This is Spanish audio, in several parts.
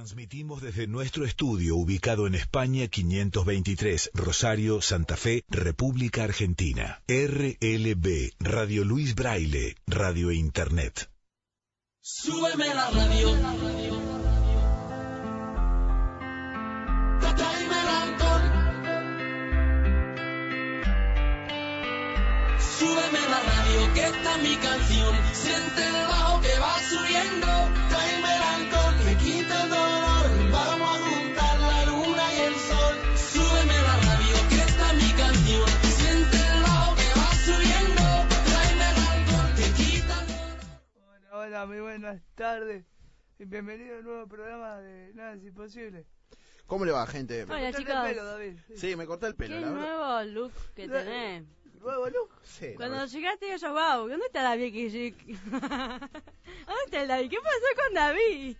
Transmitimos desde nuestro estudio ubicado en España 523, Rosario, Santa Fe, República Argentina. RLB, Radio Luis Braille, Radio e Internet. Súbeme la radio. Súbeme la radio, que esta es mi canción. Siente el bajo que va subiendo. Hola, hola, muy buenas tardes. Y bienvenido a un nuevo programa de Nada es Imposible. ¿Cómo le va, gente? Hola, Cortate chicos. el pelo, David. Sí. Sí, me corté el pelo, Qué la verdad. nuevo look que tenés. Nuevo look. Sí, la Cuando verdad. llegaste yo, wow, ¿dónde está David? Yo- ¿Dónde está el David? ¿Qué pasó con David?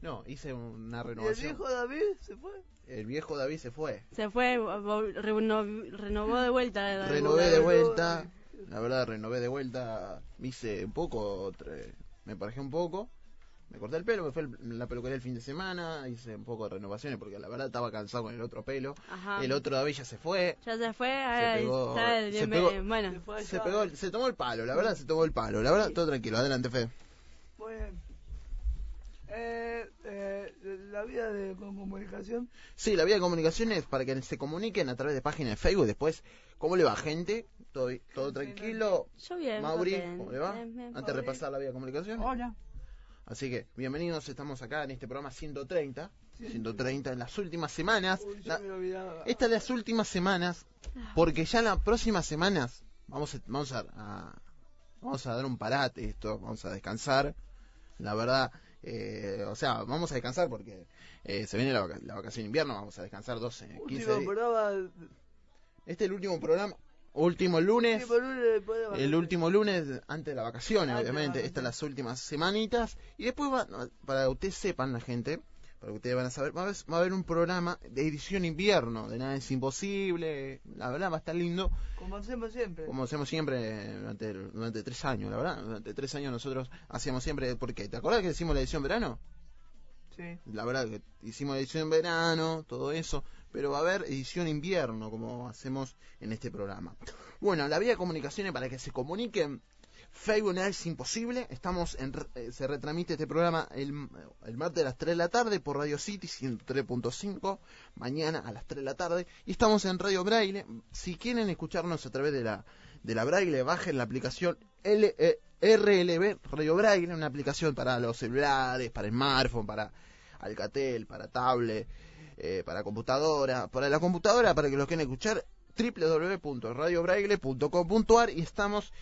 No, hice una ¿Y el renovación. viejo David se fue? El viejo David se fue. Se fue, vo- reno- renovó de vuelta. Renové de vuelta. La verdad, renové de vuelta. Me hice un poco, tre- me parejé un poco. Me corté el pelo, me fue el- la peluquería el fin de semana. Hice un poco de renovaciones porque la verdad estaba cansado con el otro pelo. Ajá. El otro David ya se fue. Ya se fue, ahora pegó- está el- se me- pegó- Se bueno. fue Se pegó, se tomó el palo, la verdad se tomó el palo. La verdad, todo tranquilo. Adelante, Fe. Muy bien. Eh, eh, la vida de comunicación. Sí, la vía de comunicación es para que se comuniquen a través de páginas de Facebook. Después, ¿cómo le va, gente? ¿Todo, todo tranquilo? Yo bien. Mauri, bien, ¿cómo le va? bien, bien. Antes de repasar la vía de comunicación. Hola. Así que, bienvenidos, estamos acá en este programa 130. 130 en las últimas semanas. Uy, La-. Estas de las últimas semanas, porque ya en las próximas semanas vamos a, vamos a, a- vamos a dar un parate esto, vamos a descansar. La verdad, eh, o sea, vamos a descansar porque eh, se viene la, vaca- la vacación de invierno, vamos a descansar 12, 15 Último días. programa. Este es el último programa, último lunes, último lunes después de el último lunes antes de las vacaciones, Antes obviamente. las Estas las últimas semanitas. Y después, va- para que ustedes sepan, la gente, para que ustedes van a saber, va a, haber, va a haber un programa de edición invierno, de nada es imposible. La verdad va a estar lindo, Como hacemos siempre. como hacemos siempre durante, durante tres años, la verdad. Durante tres años nosotros hacíamos siempre, porque ¿te acordás que hicimos la edición verano? Sí. La verdad que hicimos la edición verano, todo eso, pero va a haber edición invierno como hacemos en este programa. Bueno, la vía de comunicaciones para que se comuniquen, Facebook es imposible, estamos en, eh, se retransmite este programa el, el martes a las 3 de la tarde por Radio City 103.5, mañana a las 3 de la tarde, y estamos en Radio Braille, si quieren escucharnos a través de la, de la Braille, bajen la aplicación L, eh, RLB Radio Braille, una aplicación para los celulares, para smartphone, para Alcatel, para tablet, eh, para computadora, para la computadora, para que los quieran escuchar, www.radiobraille.com.ar y estamos,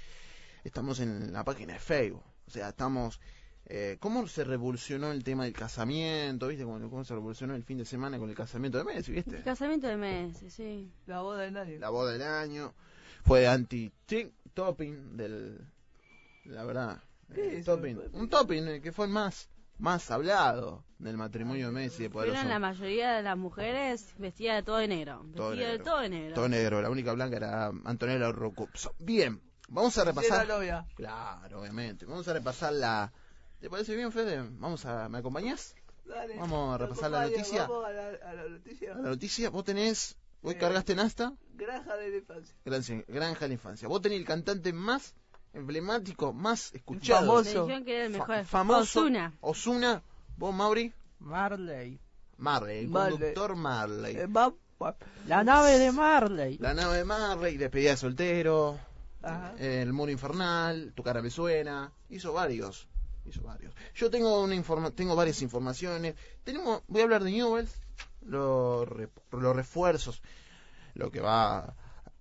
estamos en la página de Facebook. O sea, estamos... Eh, ¿Cómo se revolucionó el tema del casamiento? ¿Viste? ¿Cómo, cómo se revolucionó el fin de semana con el casamiento de Messi? ¿Viste? Casamiento de meses, sí. La boda de nadie. La boda del año. Fue anti-topping del... La verdad. ¿Qué eh, es topping. Un topping eh, que fue el más, más hablado del matrimonio de Messi. De Poderoso. Fueron la mayoría de las mujeres vestidas de todo de negro. Todo Vestidas de negro. todo de negro. Todo negro, la única blanca era Antonella Rocuzzo. Bien, vamos a repasar. Era. Claro, obviamente. Vamos a repasar la. ¿Te parece bien, Fede? Vamos a. ¿Me acompañás? Dale. Vamos a ¿Te repasar la noticia. Vamos a la, a la noticia. A la noticia, vos tenés. Hoy Eh. cargaste en asta. Granja de la infancia. Gran- Granja de la infancia. Vos tenés el cantante más emblemático, más escuchado. Famoso. Que era el Fa- mejor. famoso. Ozuna. Osuna. Vos, Mauri. Marley. Marley, el Marley. conductor Marley. Eh, va- va- La nave de Marley. La nave de Marley, despedida de soltero. Ajá. El muro infernal, tu cara me suena, hizo varios, hizo varios. Yo tengo una informa tengo varias informaciones. Tenemos, voy a hablar de Newells, los, re- los refuerzos, lo que va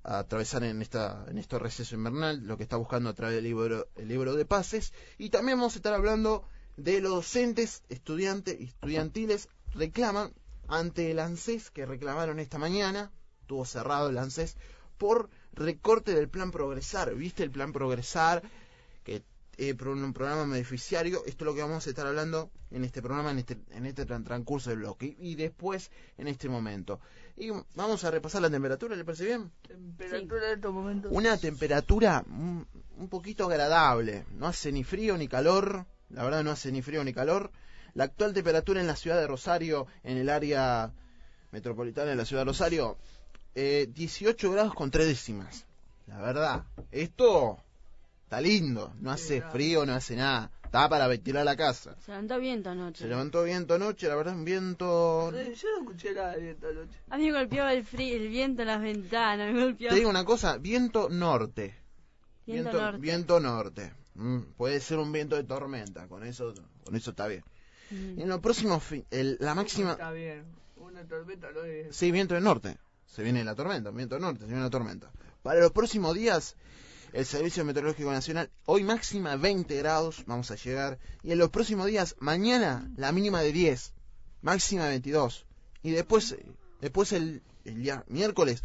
atravesar en esta en este receso invernal, lo que está buscando a través del libro, el libro de pases. Y también vamos a estar hablando de los docentes, estudiantes estudiantiles reclaman ante el ANSES que reclamaron esta mañana, estuvo cerrado el ANSES, por recorte del plan Progresar. ¿Viste el plan Progresar? Que eh, un programa beneficiario. Esto es lo que vamos a estar hablando en este programa, en este, en este tran- transcurso del bloque. Y después, en este momento. Y vamos a repasar la temperatura, ¿le parece bien? Temperatura en estos momentos. Una temperatura un, un poquito agradable. No hace ni frío ni calor. La verdad no hace ni frío ni calor. La actual temperatura en la ciudad de Rosario, en el área metropolitana de la ciudad de Rosario, eh, 18 grados con 3 décimas. La verdad, esto está lindo. No hace frío, no hace nada. Está para ventilar la casa. Se levantó viento anoche. Se levantó viento anoche, la verdad, un viento... Sí, Yo no escuché nada de viento anoche. A mí me golpeó el, frío, el viento en las ventanas, me golpeó. Te digo una cosa, viento norte. Viento Viento, norte. viento norte. Mm, puede ser un viento de tormenta, con eso, con eso está bien. Mm. En los próximos, el- la máxima, Está bien. Una tormenta no es. sí, viento del norte. Se viene la tormenta, viento del norte, se viene la tormenta. Para los próximos días, el Servicio Meteorológico Nacional, hoy máxima 20 grados, vamos a llegar. Y en los próximos días, mañana la mínima de 10, máxima de 22. Y después, eh, después el, el día miércoles,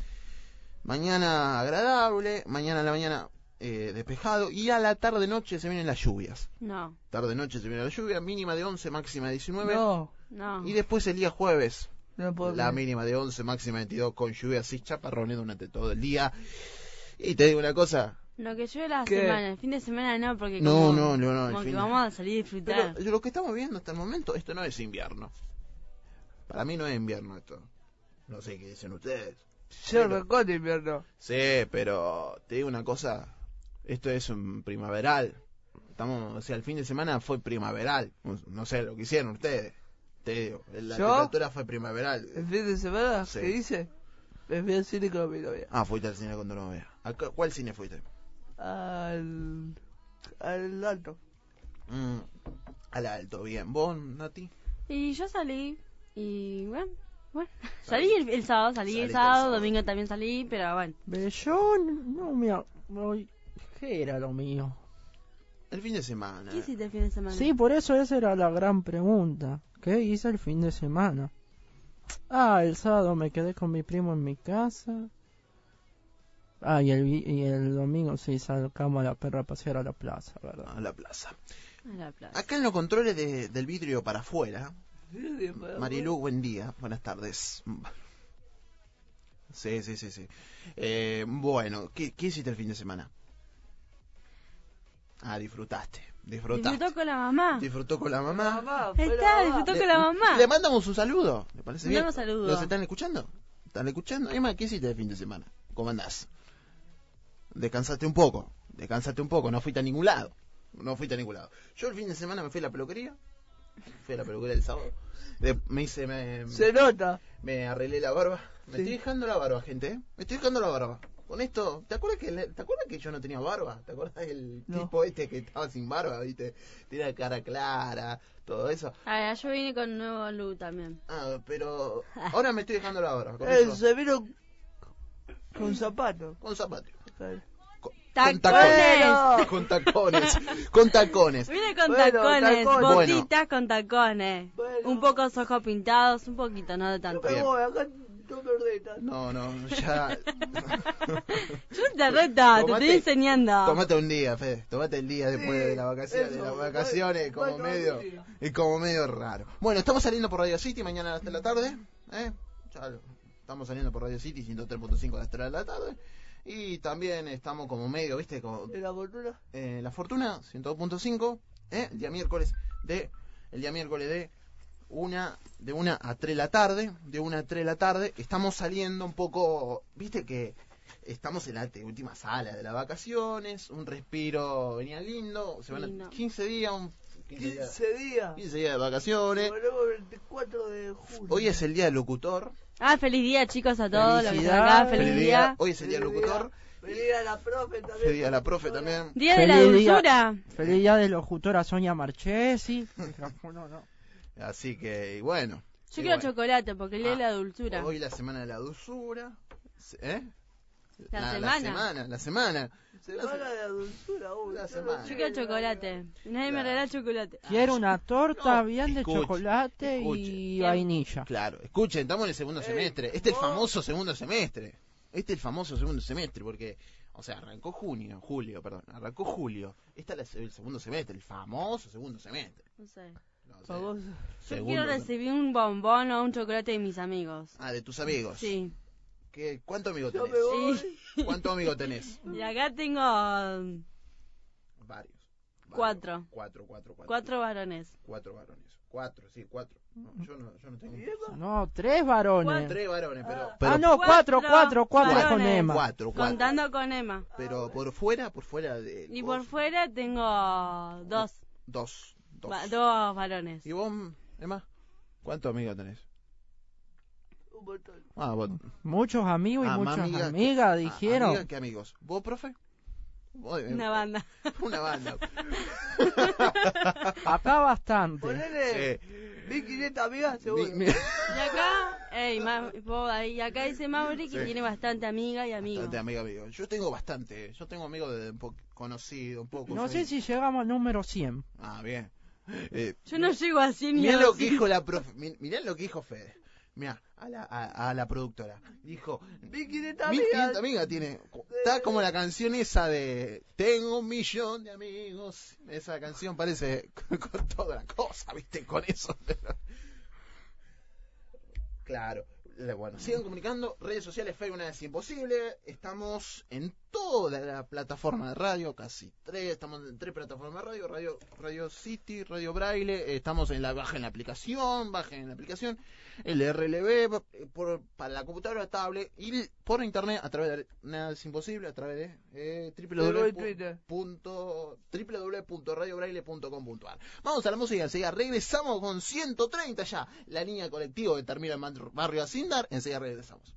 mañana agradable, mañana a la mañana eh, despejado. Y a la tarde-noche se vienen las lluvias. No, Tarde-noche se viene la lluvia, mínima de 11, máxima de 19. No, no. Y después el día jueves, no puedo. la mínima de 11, máxima de 22, con lluvia así chaparrones durante todo el día. Y te digo una cosa, Lo que llueve la ¿Qué? semana, el fin de semana no, porque No, como, no, no, no, como que de- vamos a salir a disfrutar. pero lo que estamos viendo hasta el momento, esto no es invierno. Para mí no es invierno esto. No sé qué dicen ustedes. Yo recorte invierno. Sí, pero te digo una cosa, esto es un primaveral. Estamos, o sea, el fin de semana fue primaveral. No- sé lo que hicieron ustedes. Te digo, la ¿Yo? temperatura fue primaveral. ¿El fin de semana? Sí. ¿Qué dice? Me fui al cine con mi novia. Ah, fuiste al cine con tu novia. ¿A cu- ¿Cuál cine fuiste? Al. Al alto. Mm, al alto, bien. ¿Vos, Nati? Y yo salí, y bueno, bueno. Salí el, el sábado, salí Saliste el el sábado, domingo también salí, pero bueno. Pero yo no me... a- voy- ¿Qué era lo mío? El fin de semana. ¿Qué hiciste el fin de semana? Sí, por eso esa era la gran pregunta. ¿Qué hice el fin de semana? Ah, el sábado me quedé con mi primo en mi casa. Ah, y el, y el domingo sí sacamos a la perra a pasear a la plaza, ¿verdad? A la plaza. A la plaza. Acá en los controles de- del vidrio para afuera, Marilu, buen día, buenas tardes. Sí, sí, sí, sí. Eh, bueno, ¿qué, ¿qué hiciste el fin de semana? Ah, disfrutaste, disfrutaste. Disfrutó con la mamá. Disfrutó con la mamá. Mamá, está, mamá. disfrutó Le- con la mamá. Le mandamos un saludo, ¿le parece bien? Mandamos saludo. ¿Los están escuchando? ¿Están escuchando? Emma, ¿qué hiciste el fin de semana? ¿Cómo andás? Descansaste un poco, descansaste un poco, no fuiste a ningún lado. No fuiste a ningún lado. Yo el fin de semana me fui a la peluquería, fui a la peluquería el sábado, de- me hice, me, Se nota. me arreglé la barba. Me Sí. estoy dejando la barba, gente, ¿eh? Me estoy dejando la barba. Con esto, ¿te acuerdas que te acuerdas que yo no tenía barba? ¿Te acuerdas del No. tipo este que estaba sin barba, viste? Tenía cara clara, todo eso. Ah, yo vine con nuevo look también. Ah, pero ahora me estoy dejando la barba. Con, eso- se vino con zapatos. con Con, ¡Tacones! tacones. Con tacones. Con tacones. Vine con Bueno, tacones, tacones. botitas con tacones. Bueno. Un poco los ojos pintados, un poquito, no de Yo tanto. me Bien. voy, acá no me. No, ya. Yo te reta, te Tomate- estoy enseñando. Tomate un día, Fede. Tomate el día después Sí, de las vacaciones. eso, de las bueno, vacaciones, como bueno, medio. Es como medio raro. Bueno, estamos saliendo por Radio City mañana hasta la tarde. ¿eh? Ya estamos saliendo por Radio City 103.5 a las 3 de la tarde. Y también estamos como medio, ¿viste? Como, ¿De la fortuna? eh, La Fortuna 102.5. ¿eh? El día miércoles de. El día miércoles de una de una a 3 de la tarde, de una a 3 de la tarde, estamos saliendo un poco, viste que estamos en la última sala de las vacaciones, un respiro venía lindo, se van a Lindo. 15 días, un 15 días, 15 días. 15 días de vacaciones. Volvemos el 24 de julio. Hoy es el día del locutor. Ah, feliz día chicos a todos los que están acá, feliz, Feliz día. Hoy es el día del locutor. Venir a la profe también. Feliz día a la profe también. Día de la Feliz día. dulzura. Feliz día de locutora Sonia Marchesi. Micrófono, no. Así que, y bueno. Yo y quiero bueno. chocolate porque el día de Ah, la dulzura. Hoy la semana de la dulzura. ¿Eh? La La semana. la semana. Se la- Semana de la dulzura, uy, yo semana. Yo quiero chocolate. Nadie me Claro. regala chocolate. Quiero una torta No, bien de escuche, chocolate escuche. y vainilla. Claro, escuchen, estamos en el segundo Ey, semestre. Este es el vos- famoso segundo semestre. Este es el famoso segundo semestre, porque, o sea, arrancó junio, julio, perdón, arrancó julio. Este es el segundo semestre, el famoso segundo semestre. No sé. No sé, Famoso. Yo segundo quiero sem- recibir un bombón o un chocolate de mis amigos. Ah, de tus amigos. Sí. ¿Qué, ¿Cuántos amigos Yo tenés? me voy. Sí. ¿Cuántos amigos tenés? Y acá tengo um, Varios. Varios. Cuatro. Cuatro, cuatro, cuatro. cuatro varones. Cuatro varones. Cuatro, sí, cuatro. No, yo, no, yo no tengo. No, tres varones. Tres varones, pero, Ah. pero, ah, no, cuatro, Cuatro cuatro, cuatro con varones. Emma. cuatro, cuatro. Contando con Emma. Pero por fuera, por fuera de. Y por fuera tengo dos. Dos. Dos. va- dos varones. ¿Y vos, Emma? ¿Cuántos amigos tenés? Un montón. Ah, vos. Muchos amigos y Ah, muchas amigas que- ah, dijeron. que amigos. ¿Vos, profe? Eh, Una banda. Una banda. Acá bastante. Ponele Sí. 1500 amigas, seguro. Mi- mi- Y acá, ey, ahí, acá dice Mauri que Sí. tiene bastante amiga y amigos. Bastante amigo, amigo. Yo tengo bastante. Yo tengo amigos de un poco conocido, un poco. No sé si llegamos al número 100. Ah, bien. Eh, Yo no llego a 100 ni Mirá a lo que 200. dijo la profe. mi- Mirá lo que dijo Fede. Mirá, a la, a, a la productora. Dijo, 1500 1500 amigas. amigas tiene. Está como la canción esa de Tengo un millón de amigos. Esa canción parece con toda la cosa, ¿viste? Con eso. Claro. Bueno, sigan comunicando. Redes sociales, Facebook, nada es imposible. Estamos en toda la plataforma de radio, casi tres. Estamos en tres plataformas de radio: Radio, radio City, Radio Braille. eh, Estamos en la bajen la aplicación, bajen la aplicación. El RLB eh, por, para la computadora tablet y por internet a través de nada es imposible a través de eh, en www.radiobraille.com.ar Vamos a la música enseguida. Regresamos con 130 ya. La línea colectivo que termina en barrio Asindar. Enseguida regresamos.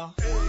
La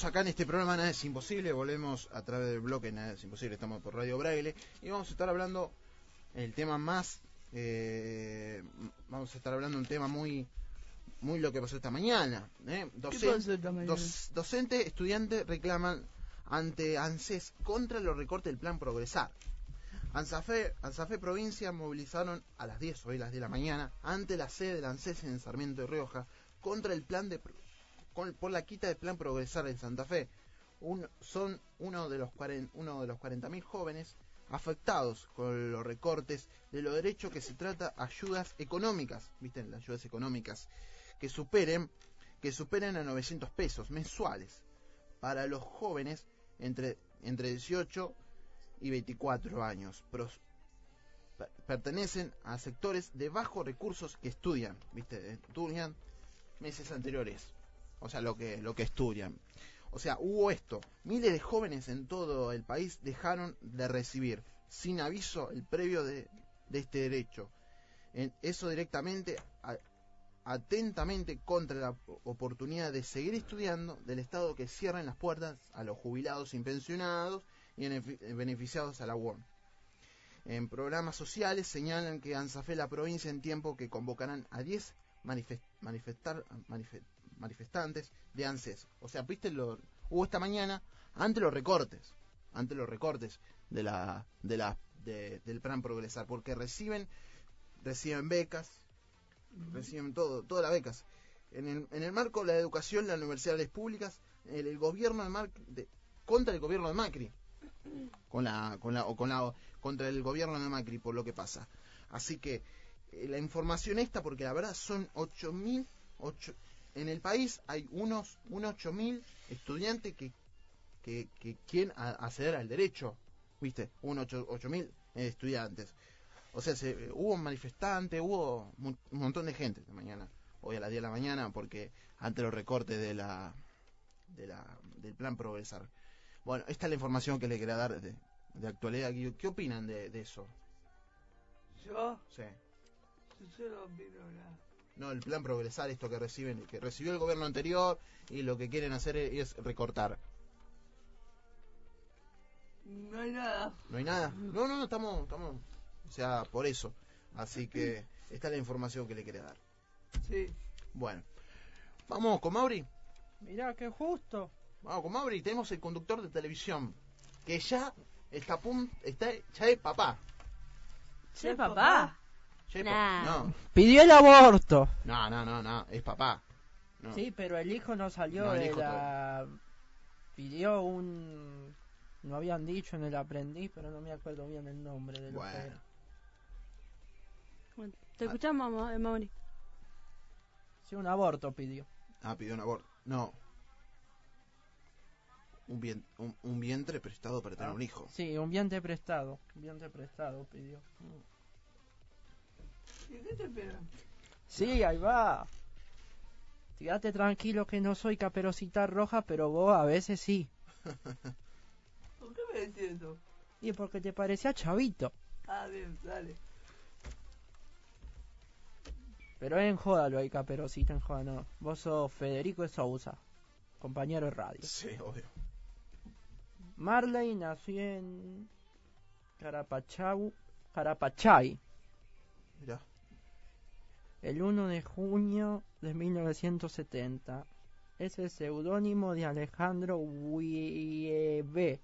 volvemos acá en este programa Nada es Imposible, volvemos a través del bloque Nada es Imposible, estamos por Radio Braille y vamos a estar hablando el tema más, eh, vamos a estar hablando un tema muy, muy lo que pasó esta mañana. ¿eh? Docente, estudiante reclaman ante ANSES contra los recortes del plan Progresar. ANSAFE, ANSAFE provincia movilizaron a las 10, hoy las 10 de la mañana, ante la sede del ANSES en Sarmiento de Rioja, contra el plan de con- por la quita del plan Progresar en Santa Fe. Un- son uno de los 40 uno de los 40.000 jóvenes afectados con los recortes de los derechos que se trata ayudas económicas, ¿viste? Las ayudas económicas que superen que superen a 900 pesos mensuales para los jóvenes entre entre 18 y 24 años. Pros- per- pertenecen a sectores de bajos recursos que estudian, ¿viste? Estudian meses anteriores. O sea, lo que lo que estudian. O sea, hubo esto. Miles de jóvenes en todo el país dejaron de recibir sin aviso el previo de, de este derecho. En- eso directamente, atentamente contra la oportunidad de seguir estudiando del Estado que cierren las puertas a los jubilados y pensionados y benefi- beneficiados a la UOM. En programas sociales señalan que ANSAFE la provincia en tiempo que convocarán a 10 manifest- manifestar, manife- manifestantes de ANSES. O sea, viste, lo, hubo esta mañana ante los recortes, ante los recortes de la, de la, de- del plan Progresar, porque reciben, reciben becas, reciben todo, todas las becas. En el, en el marco de la educación, las universidades públicas, el, el gobierno de, Mar- de- contra el gobierno de Macri, con la, con la, o con la, contra el gobierno de Macri por lo que pasa. Así que eh, la información esta, porque la verdad son 8.000, ocho- en el país hay unos, unos 8.000 estudiantes que, que, que quieren acceder al derecho, ¿viste? Unos 8.000 estudiantes. O sea, se, eh, hubo manifestantes, hubo un montón de gente esta mañana, hoy a las 10 de la mañana, porque ante los recortes de la, de la, del plan Progresar. Bueno, esta es la información que le quería dar de, de actualidad. ¿Qué, qué opinan de, de eso? Yo, Sí. yo solo opino nada. No, el plan Progresar, esto que reciben, que recibió el gobierno anterior y lo que quieren hacer es, es recortar. No hay nada. ¿No hay nada? No, no, no, estamos, estamos, o sea, por eso. Así que esta es la información que le quería dar. Sí. Bueno, vamos con Mauri. Mirá, qué justo. Vamos con Mauri. Tenemos el conductor de televisión que ya está a punto, está, ya es papá. ¿Sí, papá? Nah. no, Pidió el aborto. no, no, no, no, es papá. No. Sí, pero el hijo no salió No, el de hijo la... Pidió un... No habían dicho en el aprendiz, pero no me acuerdo bien el nombre de lo Bueno. que era. Bueno, te escuchamos, Ma- Mauri. Sí, un aborto pidió. Ah, pidió un aborto. No. Un, bien, un, un vientre prestado para tener un hijo. Sí, un vientre prestado. Un vientre prestado pidió. ¿Y qué te esperan? Sí, ahí va. Quédate tranquilo que no soy caperucita roja, pero vos a veces sí. ¿Por qué me decís eso? Y porque te parecía chavito. Ah, bien, dale. Pero en joda lo hay caperucita, en joda no. Vos sos Federico de Sousa, compañero de radio. Sí, obvio. Marley nació en Carapachau, Carapachay Mirá. El 1 de junio de 1970. Es el seudónimo de Alejandro Wiebe,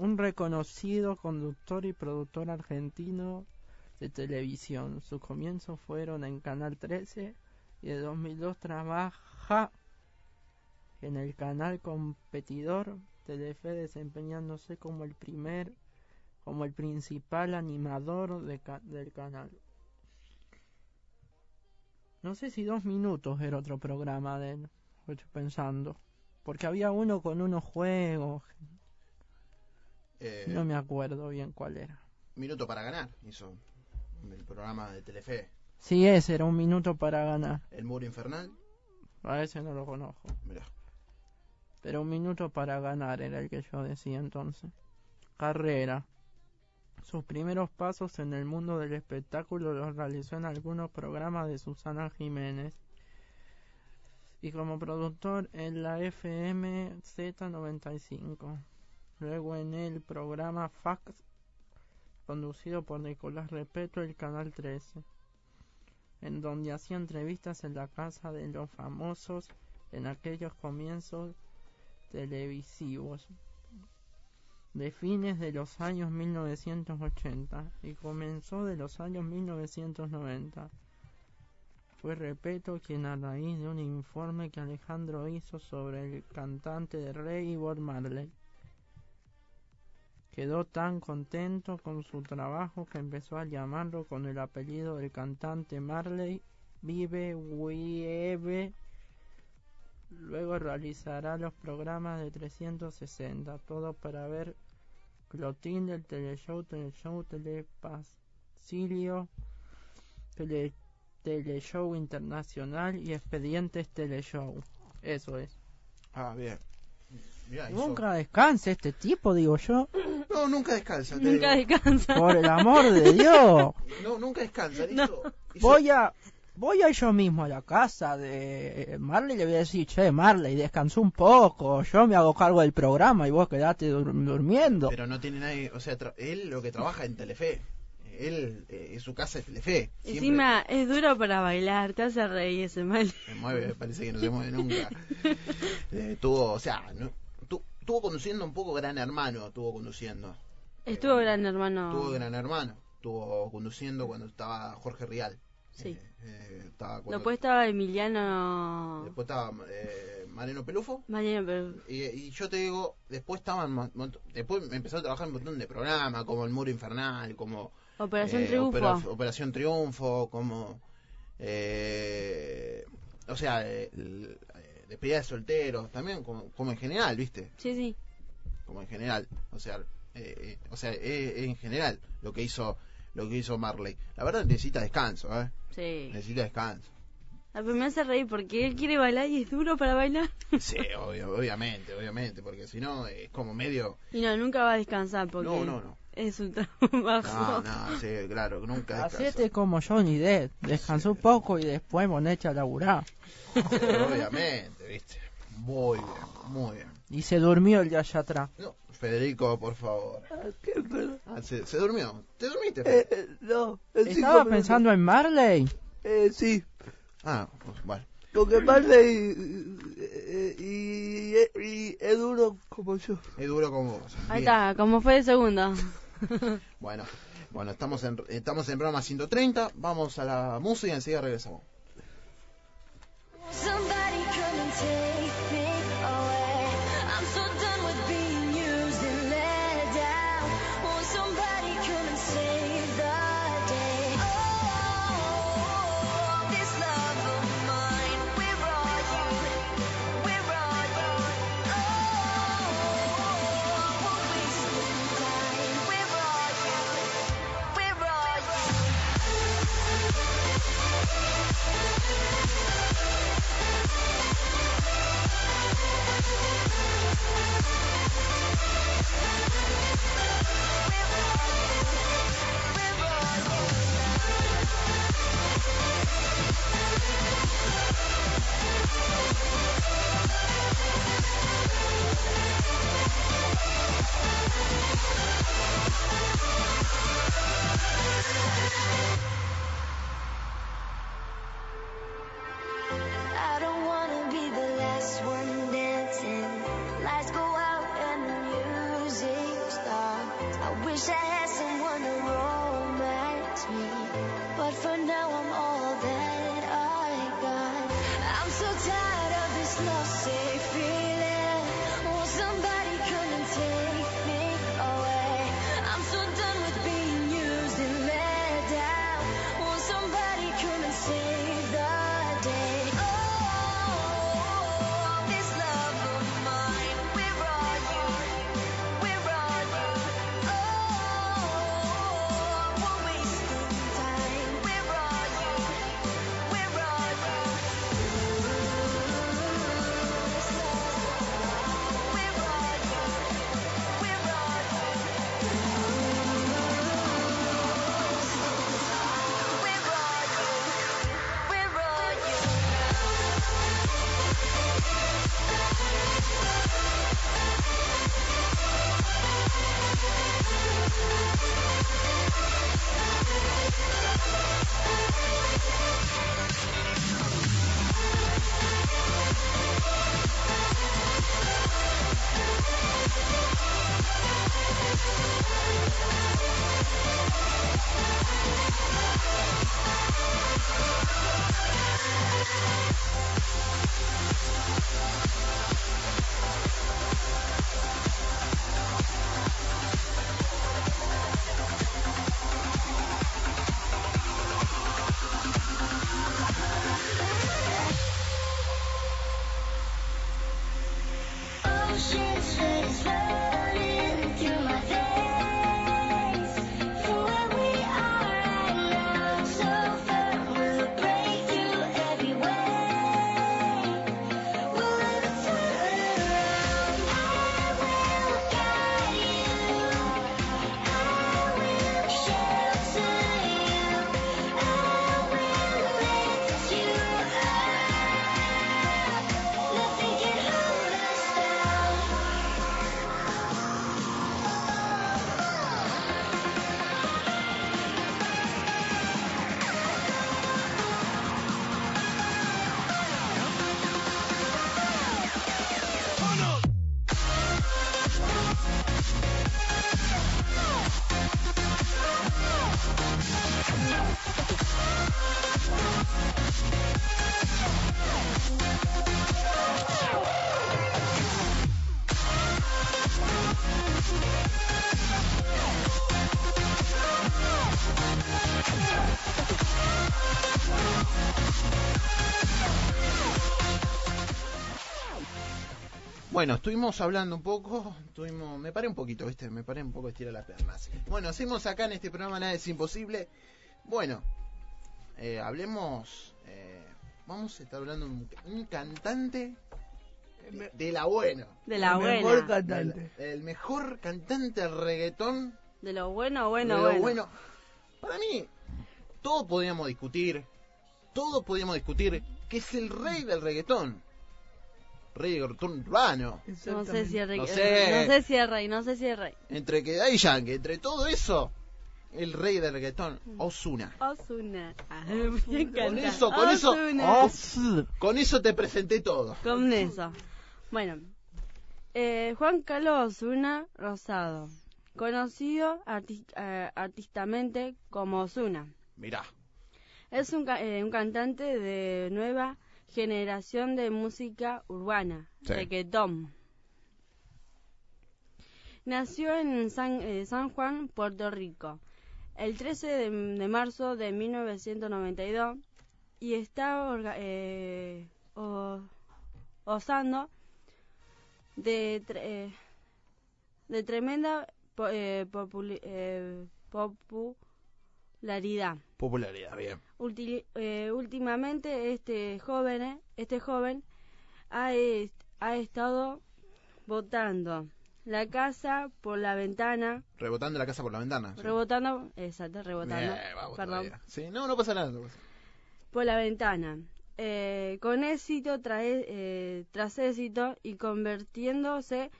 un reconocido conductor y productor argentino de televisión. Sus comienzos fueron en Canal 13 y de 2002 trabaja en el canal competidor Telefe desempeñándose como el primer como el principal animador de ca- del canal. No sé si dos minutos era otro programa de él, estoy pensando. Porque había uno con unos juegos, Eh, no me acuerdo bien cuál era. Minuto para ganar, hizo el programa de Telefe. Sí, ese era un minuto para ganar. El muro infernal. A ese no lo conozco. Mirá. Pero un minuto para ganar era el que yo decía entonces. Carrera. Sus primeros pasos en el mundo del espectáculo los realizó en algunos programas de Susana Jiménez. y como productor en la FM Z95. Luego en el programa Fax, conducido por Nicolás Repeto, el Canal 13, en donde hacía entrevistas en la casa de los famosos en aquellos comienzos televisivos de fines de los años 1980 y comenzó de los años 1990. Fue Repeto quien a raíz de un informe que Alejandro hizo sobre el cantante de reggae Bob Marley quedó tan contento con su trabajo que empezó a llamarlo con el apellido del cantante Marley Vive Wiebe Luego realizará los programas de 360, todo para ver Clotilde, el teleshow, teleshow, telepacilio, tele, teleshow internacional y expedientes teleshow. Eso es. Ah, bien. Mirá, hizo- Nunca descanse este tipo, digo yo. No, nunca descansa. Nunca digo. descansa. Por el amor de Dios. No, nunca descansa. Hizo- Voy a voy a ir yo mismo a la casa de Marley y le voy a decir, che, Marley, descansó un poco. Yo me hago cargo del programa y vos quedate dur- durmiendo. Pero no tiene nadie, o sea, tra- él lo que trabaja en Telefe. Él, eh, su casa es Telefe. Siempre Encima es duro para bailar, te hace reír ese mal. Se mueve, parece que no se mueve nunca. Eh, tuvo, o sea, no, tu- estuvo conduciendo un poco Gran Hermano, estuvo conduciendo. Estuvo gran hermano. Estuvo Gran Hermano, estuvo conduciendo cuando estaba Jorge Rial. Sí. Eh, eh, estaba cuando- Después estaba Emiliano. después estaba eh, Mariano Pelufo. Mariano, Y, y yo te digo, después estaban, después empezó a trabajar un montón de programas, como El Muro Infernal, como Operación eh, Triunfo. Opera- Operación Triunfo, como. eh, o sea, despedida de solteros, también como, como en general, ¿viste? Sí, sí. Como en general. O sea, o sea eh, en general lo que hizo lo que hizo Marley. La verdad necesita descanso, ¿eh? Sí. Necesita descanso. Ah, pero me hace reír porque él quiere bailar y es duro para bailar. Sí, obvio- obviamente, obviamente, porque si no es como medio... Y no, nunca va a descansar porque No, no, no. es un No, trabajo. no, sí, claro, nunca descansa. Hacete como Johnny Depp, descansó un poco y después ponete a laburar. Obviamente, ¿viste? Muy bien, muy bien. Y se durmió el de allá atrás. No, Federico, por favor. ¿Qué, perdón? Ah, se, se durmió. ¿Te dormiste? Eh, eh, no, Estaba pensando en Marley. Eh, sí, Ah, pues, bueno. porque Marley eh, y, y, y es duro como yo. Es duro como vos. Ahí Bien. está, como fue de segundo. Bueno, bueno, estamos en, estamos en programa 130. Vamos a la música y enseguida regresamos. Somebody come and Bueno, estuvimos hablando un poco, estuvimos, me paré un poquito, ¿viste? Me paré un poco, estira las piernas. Bueno, hacemos acá en este programa Nada es Imposible. Bueno, eh, hablemos, eh, vamos a estar hablando de un, un cantante de, de la buena. De la El buena. mejor cantante. El, el mejor cantante de reggaetón De lo bueno, bueno, de lo bueno. Para mí, todo podríamos discutir, todo podríamos discutir que es el rey del reggaetón. Reggaetón urbano. No sé si es rey. No sé. no sé si es rey, no sé si es rey. Entre que Daddy Yankee, entre todo eso, el rey del reggaetón, Osuna. Osuna. Ah, me encanta. Con eso, con eso, con eso te presenté todo. Con eso. Bueno, eh, Juan Carlos Osuna Rosado, conocido arti- eh, artísticamente como Osuna. Mirá, Es un, ca- eh, un cantante de nueva generación de música urbana, Sí. reggaetón. Nació en San, eh, San Juan, Puerto Rico, el 13 de, de marzo de 1992 y está orga- eh, o- osando de, tre- eh, de tremenda eh, populi- eh, popularidad. popularidad, bien. Ulti- eh, últimamente este joven, eh, este joven ha, est- ha estado botando la casa por la ventana, Rebotando la casa por la ventana. sí. rebotando, exacto, rebotando, perdón. Sí, no, no pasa nada. no pasa- por la ventana, eh, con éxito trae- eh, tras éxito y convirtiéndose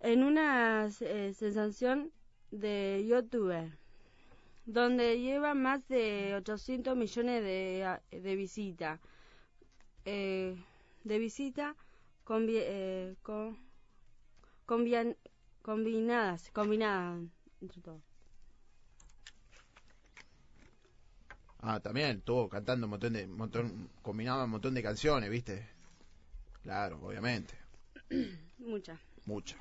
en una eh, sensación de youtuber, donde lleva más de 800 millones de, a- de visitas, eh, de visita combi- eh, co- combian- combinadas, combinadas entre todo. Ah, también, estuvo cantando un montón de, montón, combinaba un montón de canciones, ¿viste? Claro, obviamente, Muchas. muchas.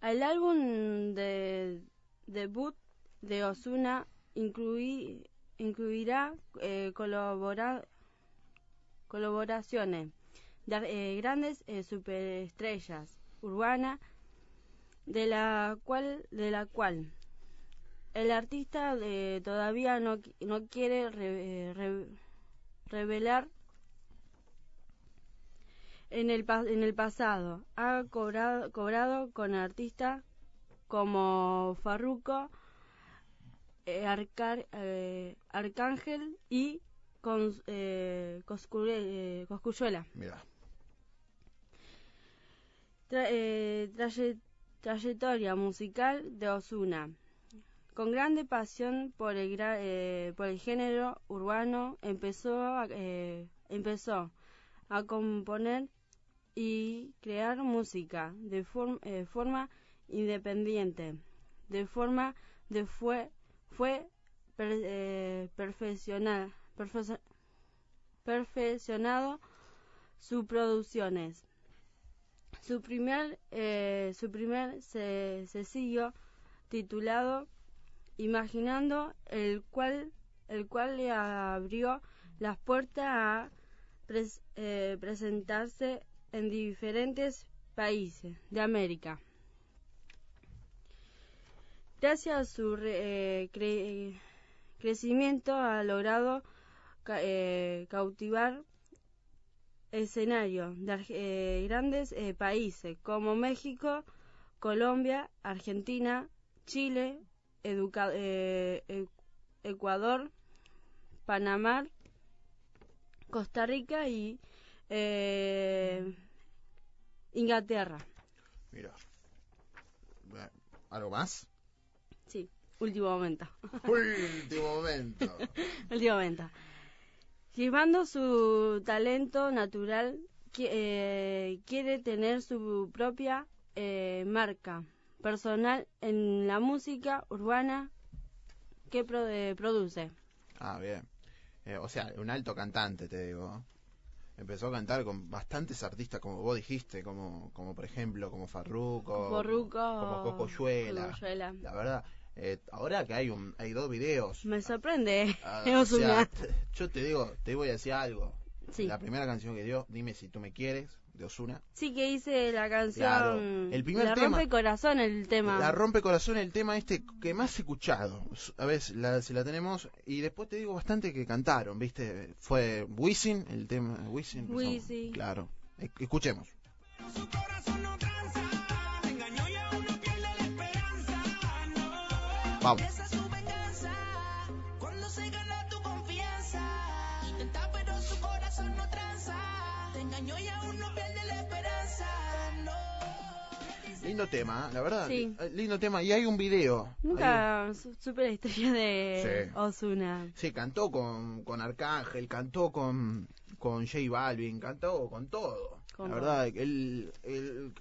El álbum de debut de Ozuna incluí- incluirá eh, colabora- colaboraciones de eh, grandes eh, superestrellas urbanas de la cual de la cual el artista eh, todavía no, no quiere re- re- revelar en el, en el pasado. Ha cobrado, cobrado con artistas como Farruko, Arcar- eh, Arcángel y con, eh, Coscure- eh. Mira, Tra- eh, traye- trayectoria musical de Osuna. Con grande pasión por el, gra- eh, por el género urbano, empezó a, eh, empezó a componer y crear música de form- eh, forma independiente. De forma de fue fue per- eh, perfeccionado sus producciones. Su primer, eh, su primer se- sencillo titulado Imaginando, el cual, el cual le abrió las puertas a eh, presentarse en diferentes países de América. Gracias a su eh, cre- crecimiento ha logrado eh, cautivar escenarios de eh, grandes países como México, Colombia, Argentina, Chile, Ecuador, Panamá, Costa Rica y Inglaterra. Mira. ¿Algo más? Último momento. Último momento. último momento. Llevando su talento natural, eh, quiere tener su propia eh, marca personal en la música urbana que pro- eh, produce. Ah, bien. Eh, o sea, un alto cantante, te digo. Empezó a cantar con bastantes artistas, como vos dijiste, como, como por ejemplo, como Farruko, Borruco, como Coco Yuela. Cocoyuela. La verdad, eh, ahora que hay un, hay dos videos. Me sorprende, ah, o sea, te- yo te digo, te voy a decir algo. Sí. La primera canción que dio, Dime si tú me quieres, de Osuna. Sí que hice la canción. Claro. El primer la tema- rompe el corazón el tema. La rompe corazón el tema este que más he escuchado. A ver si la, si la tenemos. Y después te digo bastante que cantaron, ¿viste? Fue Wisin, el tema Wisin. Wisin. Claro. Escuchemos. Su. Lindo tema, la verdad. Sí. eh, Lindo tema. Y hay un video. Hay un- Nunca su- supe la historia de Sí. Ozuna. Sí, cantó con, con Arcángel, cantó con, con J Balvin, cantó con todo. Con la verdad, él, él-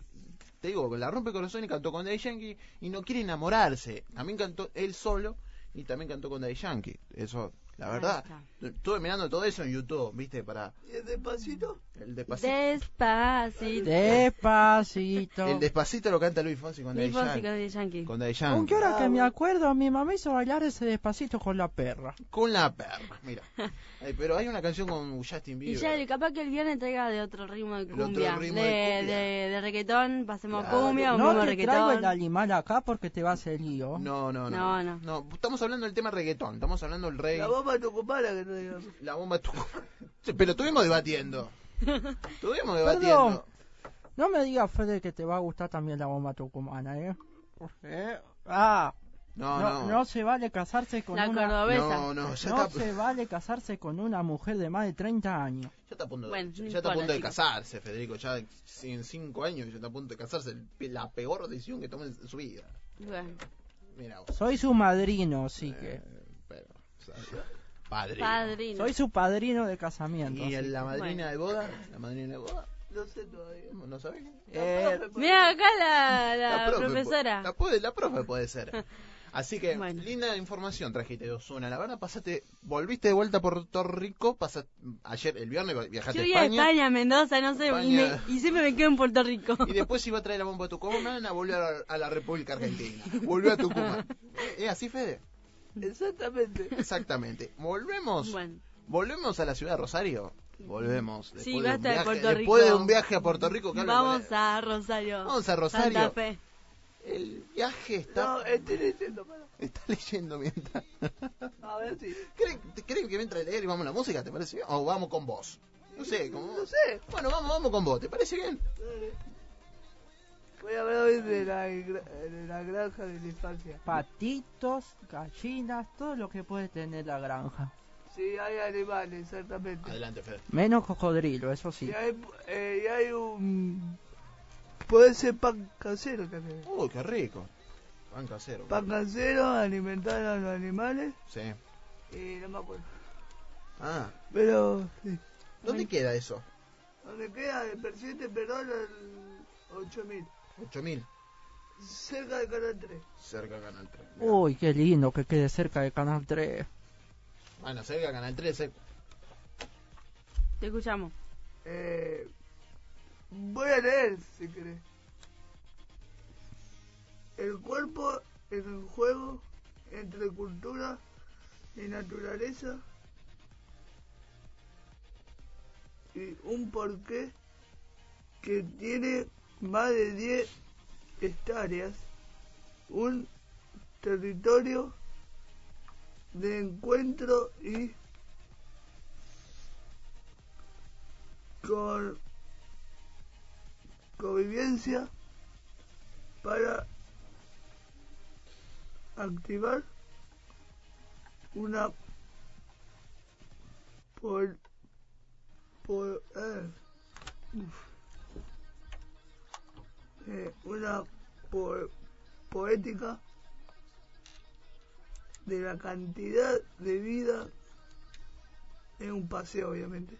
te digo, la rompe corazón y cantó con Daddy Yankee y no quiere enamorarse. También cantó él solo y también cantó con Daddy Yankee. Eso, la verdad, estuve mirando todo eso en YouTube, ¿viste? Para ¿Y el despacito? el despacito. Despacito. Despacito. El despacito lo canta Luis Fonsi con Daddy Luis Fonsi Yankee. con Daddy Yankee. Con Daddy Yankee. Aunque ahora Ah, que me bueno. acuerdo, mi mamá hizo bailar ese despacito con la perra. Con la perra, mira. Ay, pero hay una canción con Justin Y Bieber. ya capaz que el viernes traiga de otro ritmo de otro cumbia. ritmo de, de cumbia. de- de reggaetón, pasemos Claro. cumbia, No te traigo el animal acá porque te va a hacer lío. No, no, No, no, no. estamos hablando del tema reggaetón, estamos hablando del reggae, bomba tucumana que no diga. la bomba tucumana. Sí, Pero estuvimos debatiendo. Estuvimos Perdón. debatiendo. No me digas, Fede, que te va a gustar también la bomba tucumana, ¿eh? ¿Eh? Ah, No, no, no. no se vale casarse con La una... cordobesa. No, no, ya No está, se vale casarse con una mujer de más de 30 años. ya está a punto, Bueno, ya, está a punto de casarse, Federico. Ya en cinco años ya está a punto de casarse. La peor decisión que tome en su vida. Bueno, Mira vos. Soy su madrino, así Eh, que... pero, o sea, padre. padrino. Soy su padrino de casamiento. ¿Y así la madrina Bueno. de boda? ¿La madrina de boda? No sé todavía. ¿No sabés? Eh, Mira acá la, la, profe profesora. La, puede- la profe puede ser. Así que, Bueno. linda información trajiste de Osuna. La verdad, pasaste, volviste de vuelta a Puerto Rico. Pasaste, ayer, el viernes, viajaste Yo a voy a España. España, Mendoza, no sé, y, España. me- y siempre me quedo en Puerto Rico. Y después iba a traer la bomba de Tucumán a volver a, a la República Argentina. Volvió a Tucumán. ¿Es así, Fede? Exactamente. Exactamente. Volvemos. Bueno, Volvemos a la ciudad de Rosario. Volvemos. Después de un basta de viaje- Puerto Después de un viaje a Puerto Rico. vamos a Rosario. Vamos a Rosario. Santa Fe. El viaje está, No, estoy leyendo para. está leyendo mientras. A ver si. ¿Creen, creen que mientras leer y vamos a la música? ¿Te parece bien? ¿O vamos con vos? No sé, como... No sé. Bueno, vamos, vamos con vos. ¿Te parece bien? Voy a hablar hoy de la, gra- de la granja de la infancia. Patitos, gallinas, todo lo que puede tener la granja. Sí, hay animales, exactamente. Adelante, Fede. Menos cocodrilo, eso sí. Y hay, eh, y hay un. Puede ser pan casero también. Uy, qué rico. Pan casero. Pan casero, alimentar a los animales. Sí. Y no me acuerdo. Ah, Pero, sí. ¿dónde queda eso? ¿Dónde queda el presidente Perón al 8000? 8000. Cerca de Canal 3. Cerca de Canal 3. Uy, qué lindo que quede cerca de Canal 3. Bueno, cerca de Canal 3. eh. Te escuchamos. Eh, voy a leer, si querés. El cuerpo en el juego entre cultura y naturaleza y un porqué que tiene más de 10 hectáreas, un territorio de encuentro y con convivencia para activar una por, eh. Eh, una po- poética de la cantidad de vida en un paseo obviamente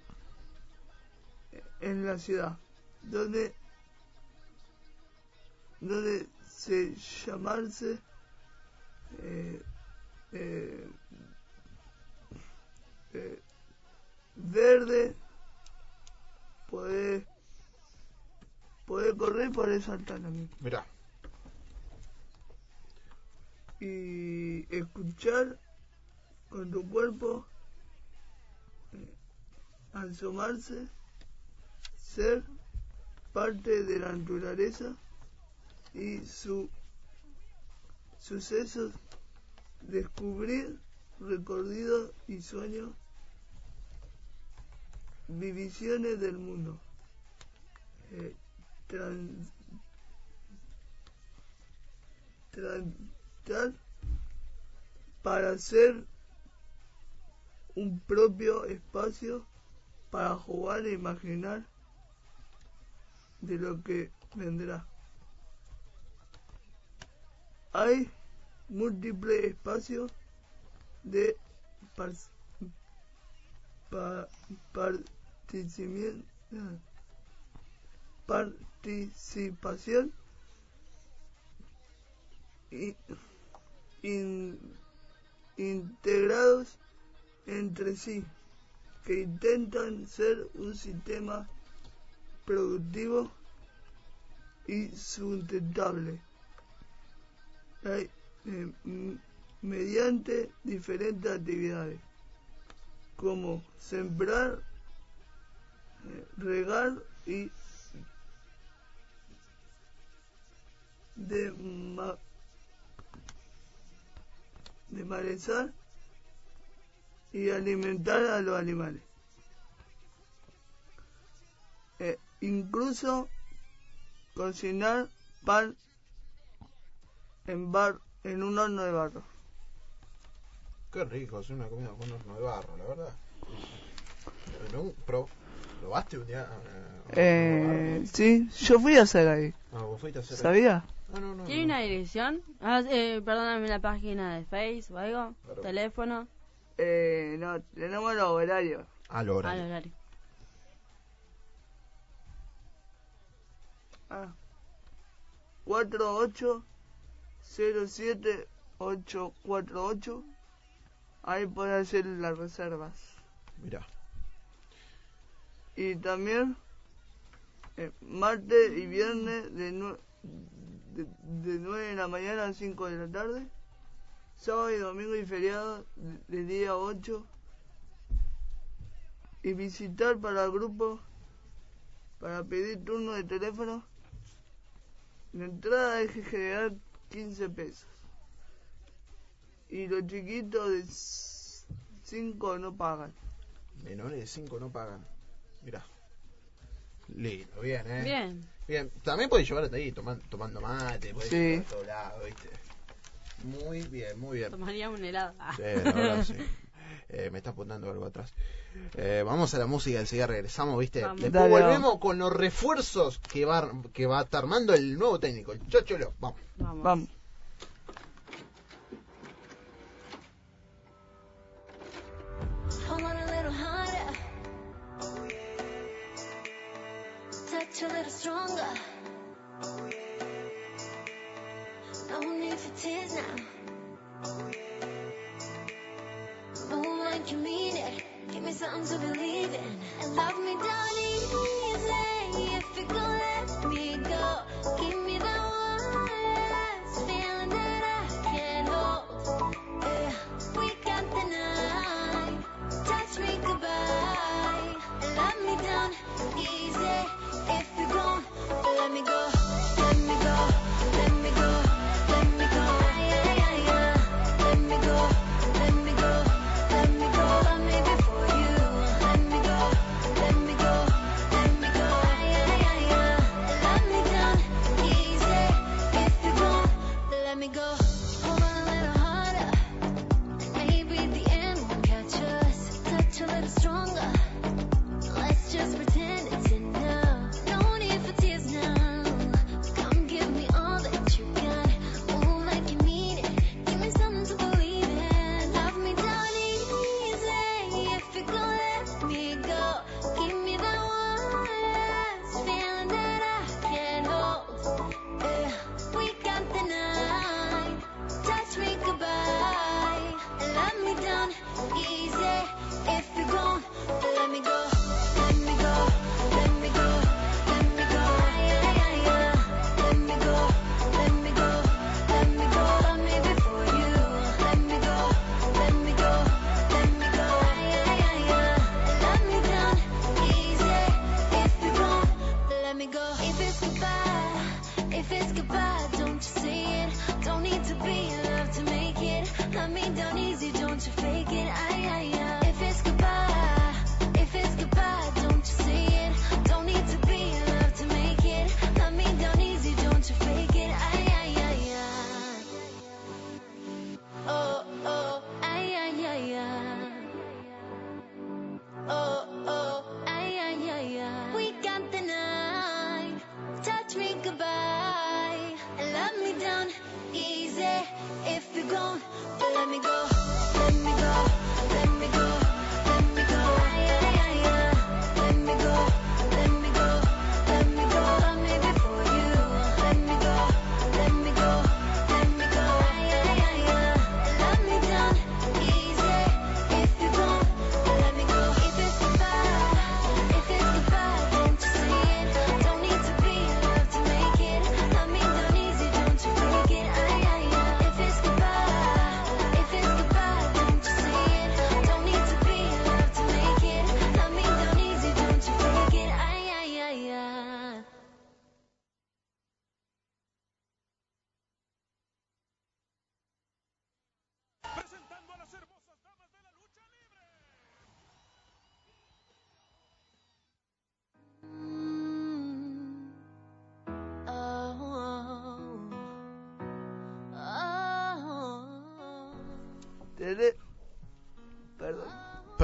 en la ciudad donde donde se llamarse eh, eh, eh, verde poder poder correr poder saltar también Mirá. y escuchar con tu cuerpo eh, asomarse ser parte de la naturaleza y su sucesos descubrir recorridos y sueños visiones del mundo eh, para hacer un propio espacio para jugar e imaginar de lo que vendrá. Hay múltiples espacios de par- pa- participien- participación in- integrados entre sí que intentan ser un sistema productivo y sustentable eh, m- mediante diferentes actividades como sembrar, eh, regar y de ma- desmalezar y alimentar a los animales. Eh, incluso cocinar pan en bar en un horno de barro. Qué rico, hacer una comida con horno de barro, la verdad. No, pro, ¿Probaste un día? eh, Eh, sí, yo fui a hacer ahí. Ah, vos fuiste a hacer. ¿Sabía? Ah, no, no. ¿Tiene no. una dirección? Ah, eh, perdóname, la página de Face o algo. Claro. Teléfono. Eh, no, tenemos los horarios. Ah, lo Al horario. horario. Ah. 4807848. Ahí puedes hacer las reservas. Mirá. Y también eh, martes y viernes de, de, de 9 de la mañana a 5 de la tarde. Sábado y domingo y feriado de, de día 8. Y visitar para el grupo para pedir turno de teléfono. La entrada es generar 15 pesos. Y los chiquitos de 5 no pagan. Menores de 5 no pagan. Mirá. Lindo, bien, eh. Bien. Bien. También podés llevarte ahí toman- tomando mate, podés Sí. ir a todos lados, ¿viste? Muy bien, muy bien. Tomaría un helado. Sí, la verdad, sí. Eh, me está apuntando algo atrás. Eh, vamos a la música, enseguida regresamos, ¿viste? Vamos. Después Dale, volvemos con los refuerzos que va, que va a estar armando el nuevo técnico, el Chocholo. Vamos. Vamos. Vamos. Give me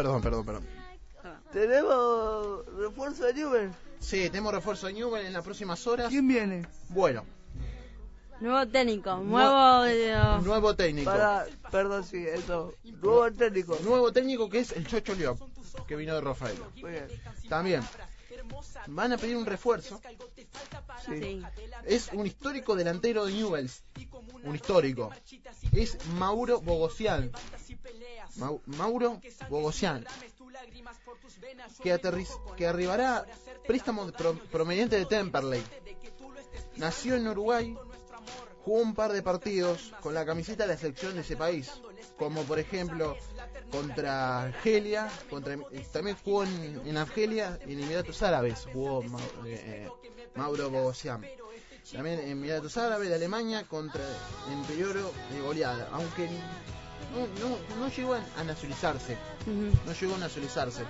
Perdón, perdón, perdón. Tenemos refuerzo de Newell. Sí, tenemos refuerzo de Newell en las próximas horas. ¿Quién viene? Bueno, Nuevo técnico, nuevo... eh, nuevo técnico. Para, perdón, sí, esto. Nuevo técnico. Nuevo técnico que es el Chocho Liop, que vino de Rafael. Muy bien. También van a pedir un refuerzo. sí. Es un histórico delantero de Newells. Un histórico. Es Mauro Bogosian. Mau- Mauro Bogosian. Que, que arribará préstamo pro- proveniente de Temperley. Nació en Uruguay. Jugó un par de partidos con la camiseta de la selección de ese país. Como por ejemplo contra Argelia. Contra, eh, también jugó en, Argelia y en Emiratos Árabes. Jugó eh, Mauro Bogosian. También en Emiratos Árabes de Alemania contra en de goleada. Aunque no, no, no llegó a, nacionalizarse. No llegó a nacionalizarse.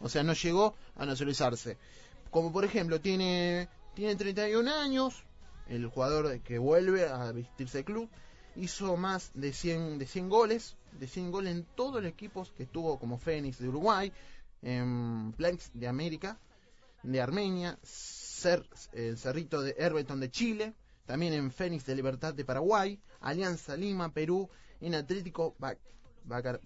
O sea, no llegó a nacionalizarse. Como por ejemplo, tiene, tiene 31 años. El jugador que vuelve a vestirse de club. Hizo más de 100, de 100 goles. De 100 goles en todos los equipos que estuvo como Fénix de Uruguay. En Planks de América. De Armenia. Cer- el Cerrito de Herbeton de Chile. También en Fénix de Libertad de Paraguay. Alianza Lima, Perú. En Atlético Ba- Bacar-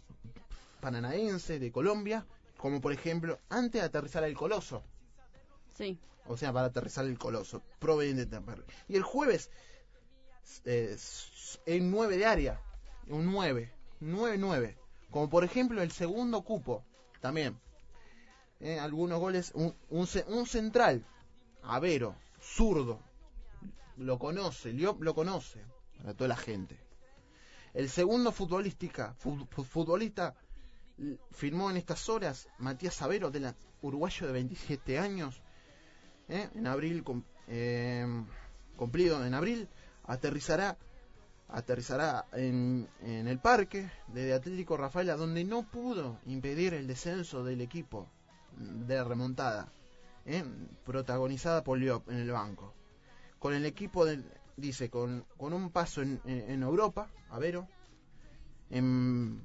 Paranaense de Colombia, como por ejemplo antes de aterrizar el Coloso, Sí. o sea, para aterrizar el Coloso, proveniente de Temperley. Y el jueves, eh, en 9 de área, un 9, 9-9, como por ejemplo el segundo cupo, también. Eh, algunos goles, un, un, un central, Avero, zurdo, lo conoce, Liop lo conoce, para toda la gente. El segundo futbolística, fu- fu- futbolista firmó en estas horas Matías Avero, de la uruguayo de 27 años, ¿eh? en abril, eh, cumplido en abril, aterrizará aterrizará en, en el parque de Atlético Rafaela, donde no pudo impedir el descenso del equipo de remontada, ¿eh? protagonizada por Liop en el banco. Con el equipo, del, dice, con, con un paso en, en- Europa, Avero, en,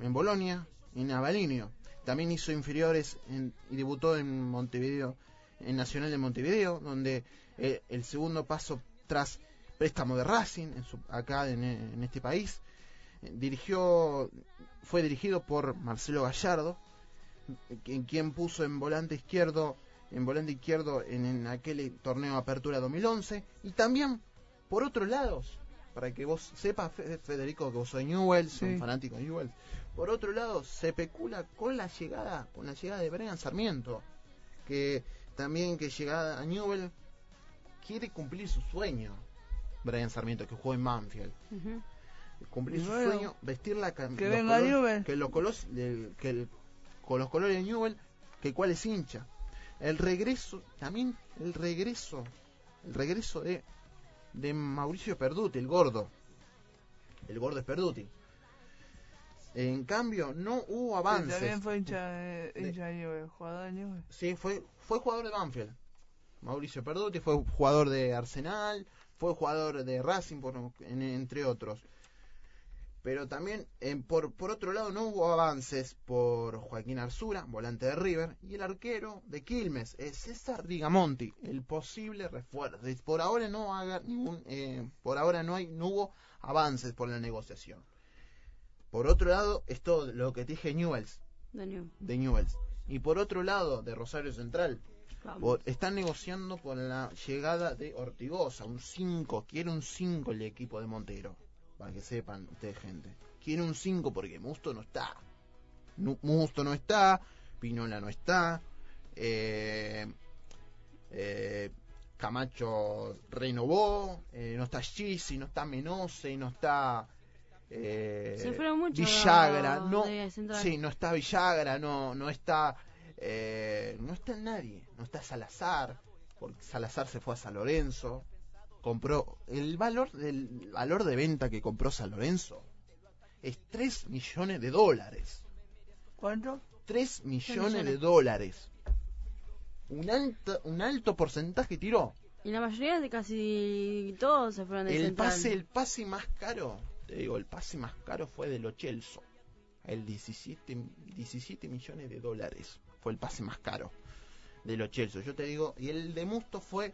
en Bolonia, en Avalinio. También hizo inferiores en- y debutó en Montevideo, en Nacional de Montevideo, donde eh, el segundo paso tras préstamo de Racing, en su- acá en, en este país, dirigió, fue dirigido por Marcelo Gallardo, en quien puso en volante izquierdo, en volante izquierdo en, en aquel torneo Apertura 2011, y también por otro lado, para que vos sepas, Fe- Federico, que vos de Newell's, Sí. un fanático de Newell's, por otro lado, se especula con la llegada, con la llegada de Brian Sarmiento, que también que llegada a Newell quiere cumplir su sueño. Brian Sarmiento, que jugó en Manfield. Cumplir su sueño, vestir la cam- que los venga color- Newell. que el- con los colores de Newell, que cuál es hincha. El regreso, también el regreso, el regreso de de Mauricio Perduti, el gordo. El gordo es Perduti. En cambio, no hubo Sí, avances. También fue hincha de, hincha de Newell's, jugador de Newell's. Sí, fue, fue jugador de Banfield. Mauricio Perduti fue jugador de Arsenal, fue jugador de Racing, por, en- entre otros. Pero también, eh, por, por otro lado, no hubo avances por Joaquín Arzura, volante de River, y el arquero de Quilmes, es César Rigamonti, el posible refuerzo. Por ahora no haga ningún, eh, por ahora no hay, no hubo avances por la negociación. Por otro lado, esto lo que dije Newells, de Newells. Y por otro lado, de Rosario Central, por- están negociando por la llegada de Ortigosa, un 5. Quiere un 5 el equipo de Montero. Para que sepan ustedes, gente. Quiere un 5 porque Musto no está. Musto no está. Pinola no está. eh, eh, Camacho renovó. eh, no está Gisi, no está Menose, no está. eh, Se fueron muchos Villagra, no, sí, no está Villagra, no, no está, eh, no está nadie, no está Salazar, porque Salazar se fue a San Lorenzo, compró, el valor del valor de venta que compró San Lorenzo es 3 millones de dólares, ¿Cuánto? 3 millones millones. de dólares, un alto, un alto porcentaje tiró, Y la mayoría de casi todos se fueron de el Central. pase, el pase más caro, te digo, el pase más caro fue de Lo Celso. El 17, 17 millones de dólares fue el pase más caro de Lo Celso. Yo te digo, y el de Musto fue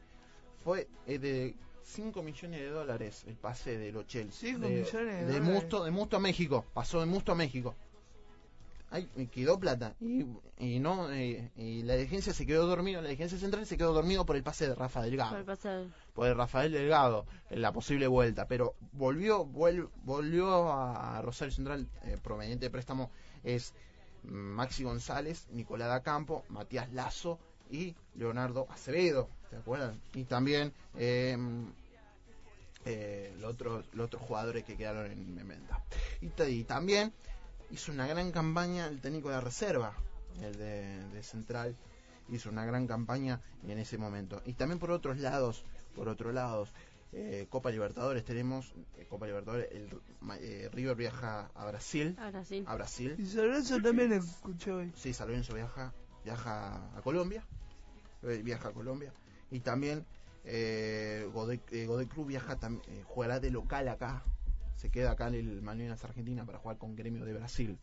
fue eh, de 5 millones de dólares el pase de Lo Celso. Cinco de, millones de de dólares. Musto, de Musto a México, pasó de Musto a México. Ay, me quedó plata y, y no eh, y la dirigencia se quedó dormido, la dirigencia central se quedó dormido por el pase de Rafa Delgado Por el pase- por el Rafael Delgado en la posible vuelta, pero volvió vuel- volvió a Rosario Central eh, proveniente de préstamo es Maxi González, Nicolás Campo, Matías Lazo y Leonardo Acevedo, ¿te acuerdan? Y también eh, eh, los, otros, los otros jugadores que quedaron en, en venta. Y, ta- y también hizo una gran campaña el técnico de la reserva, el de, de Central, hizo una gran campaña en ese momento. Y también por otros lados, por otros lados, eh, Copa Libertadores tenemos, eh, Copa Libertadores, el, ma- eh, River viaja a Brasil, Ahora sí. a Brasil, Y sobre eso también escuché hoy. sí, San Lorenzo viaja, viaja a Colombia, eh, viaja a Colombia, y también eh, Godoy, eh, Godoy Cruz viaja, tam- eh, jugará de local acá, se queda acá en el Malvinas Argentina para jugar con Gremio de Brasil,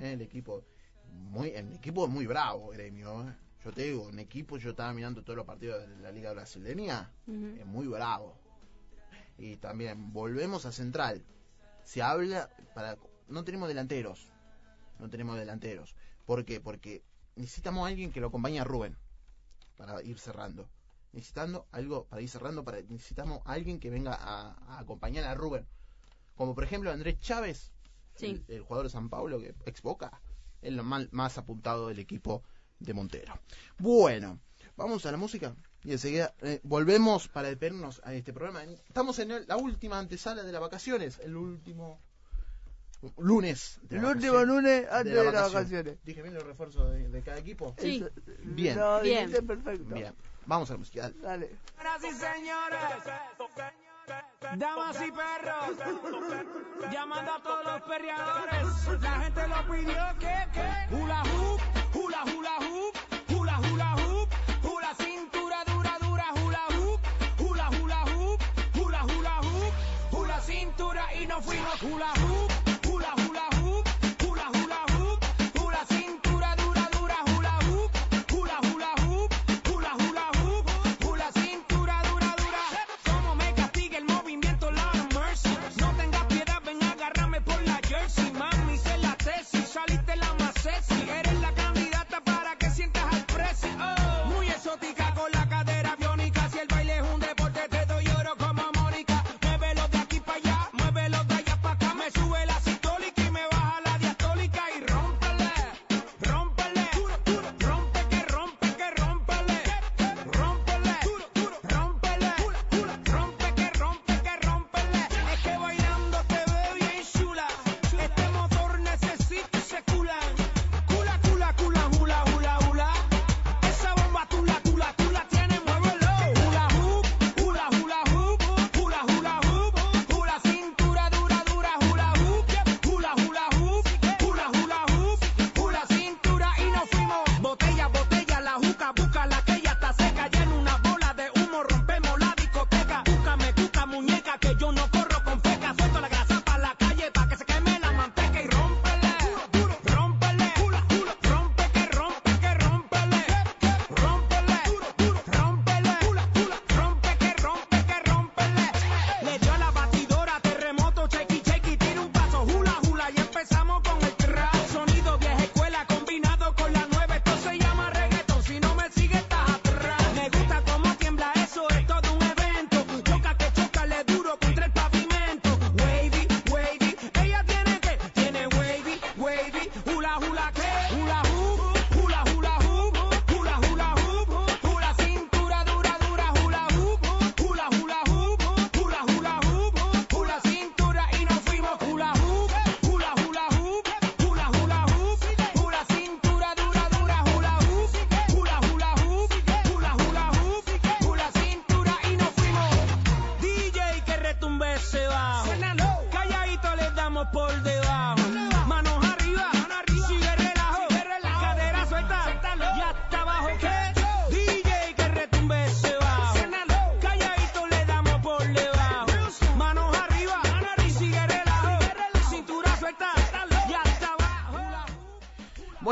Eh, el equipo muy, el equipo muy bravo, Gremio, yo te digo, un equipo, yo estaba mirando todos los partidos de la Liga Brasileña, Ujú. es muy bravo. Y también volvemos a Central. Se habla para no tenemos delanteros. No tenemos delanteros. ¿Por qué? Porque necesitamos a alguien que lo acompañe a Rubén para ir cerrando. Necesitando algo para ir cerrando, para necesitamos a alguien que venga a, a acompañar a Rubén. Como por ejemplo Andrés Chávez, Sí. el, el jugador de San Paulo que ex Boca, es lo mal- más apuntado del equipo de Montero. Bueno, vamos a la música y enseguida eh, volvemos para despedirnos a este programa. Estamos en el- la última antesala de las vacaciones, el último lunes. de El último lunes antes de, la las vacaciones. Dije bien los refuerzos de, de cada equipo. Sí. Eso- Bien. Lo Bien. perfecto. Bien, vamos a la música. dale. Dale. Señoras y señores, damas y perros, llamando a todos los perreadores. La gente lo pidió que, que, hula hoop, hula hula hoop, hula hula hoop, hula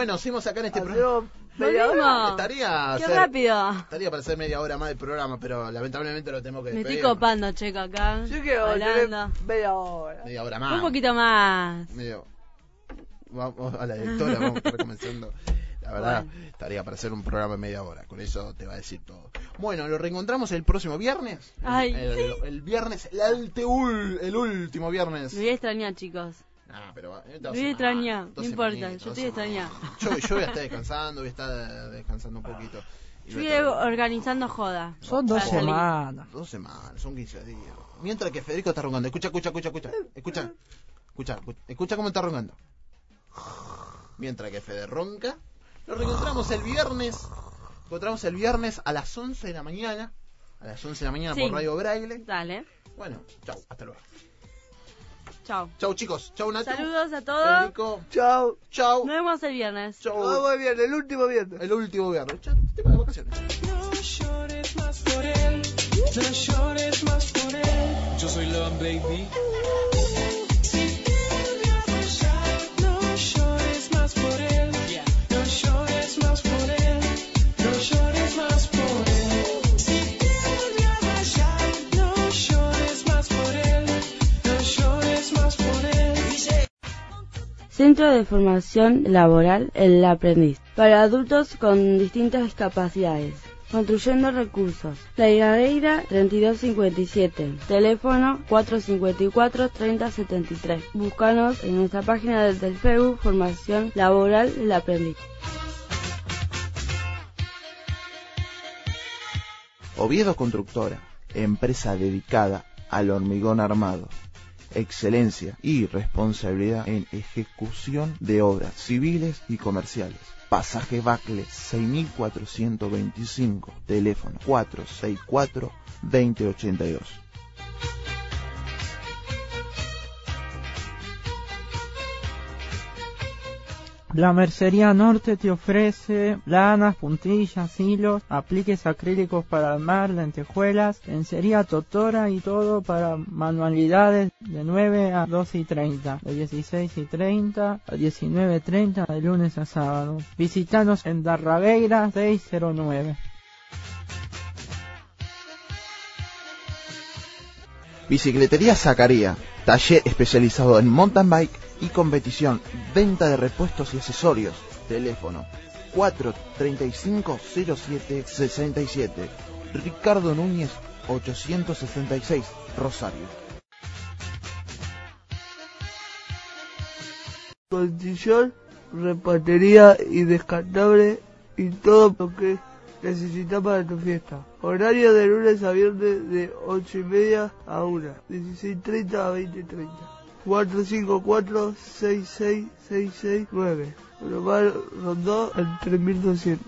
Bueno, seguimos acá en este programa. Estaría, Qué hacer- rápido. estaría para hacer media hora más del programa, pero lamentablemente lo tenemos que Me estoy despedir. copando, checo, acá. Yo quiero Hablando. media hora. Media hora más. Un poquito más. medio vamos a la directora vamos a estar comenzando la verdad estaría para hacer un programa de media hora con eso te va a decir todo bueno lo reencontramos el próximo viernes Ay, el, el- el viernes el, el último viernes Me voy a extrañar, chicos. Ah, pero eh, Me dos voy a extrañar. semanas, No importa, yo estoy extrañada. yo, yo voy a estar descansando voy a estar descansando un poquito Y Yo voy organizando joda. Son dos semanas. Dos semanas, son 15 días. Mientras que Federico está rongando. Escucha, escucha, escucha, escucha. Escucha, escucha, escucha, escucha cómo está rongando. Mientras que Fede ronca. Nos reencontramos el viernes. Encontramos el viernes a las 11 de la mañana. A las 11 de la mañana Sí. por Radio Braille. Dale. Bueno, chau, hasta luego. Chao. Chau chicos, chau Nacho. Saludos a todos. Federico, Chao. chau. Nos vemos el viernes. Chau. Vamos bien, el último viernes. El último viernes. Chau, tema de vacaciones. No llores más por él, no llores más por él. Yo soy Love Baby. Si te volvió a fallar, no llores más por él, Centro de Formación Laboral El Aprendiz. Para adultos con distintas discapacidades. Construyendo recursos. La Higueira 3257. Teléfono 454-3073. Búscanos en nuestra página del Facebook Formación Laboral El Aprendiz. Oviedo Constructora, empresa dedicada al hormigón armado. Excelencia y responsabilidad en ejecución de obras civiles y comerciales. Pasaje Bacle 6425, teléfono 464-2082. La Mercería Norte te ofrece lanas, puntillas, hilos, apliques acrílicos para armar, lentejuelas, lencería totora y todo para manualidades de 9 a 12 y 30, de 16 y 30 a 19 y 30 de lunes a sábado. Visítanos en Darraveira 609. Bicicletería Zacaría, taller especializado en mountain bike y competición, venta de repuestos y accesorios. Teléfono 435-0767. Ricardo Núñez 866, Rosario. Condición, repatería y descartable y todo lo que necesitas para tu fiesta. Horario de lunes a viernes de 8 y media a 1, 16.30 a 20.30. 454-66669. Global Rondó al 3200.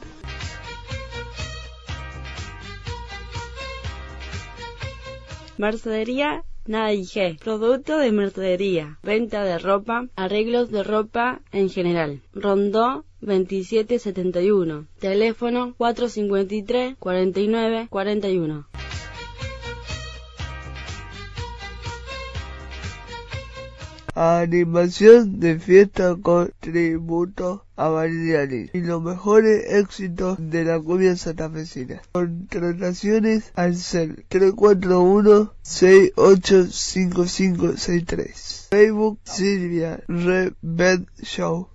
Mercedería Nadige. Producto de mercedería. Venta de ropa. Arreglos de ropa en general. Rondó 2771. Teléfono 453 49 41. Animación de fiesta con tributo a Mariani y los mejores éxitos de la cumbia santafesina. Contrataciones al CEL 341-685563. Facebook Silvia Band Show.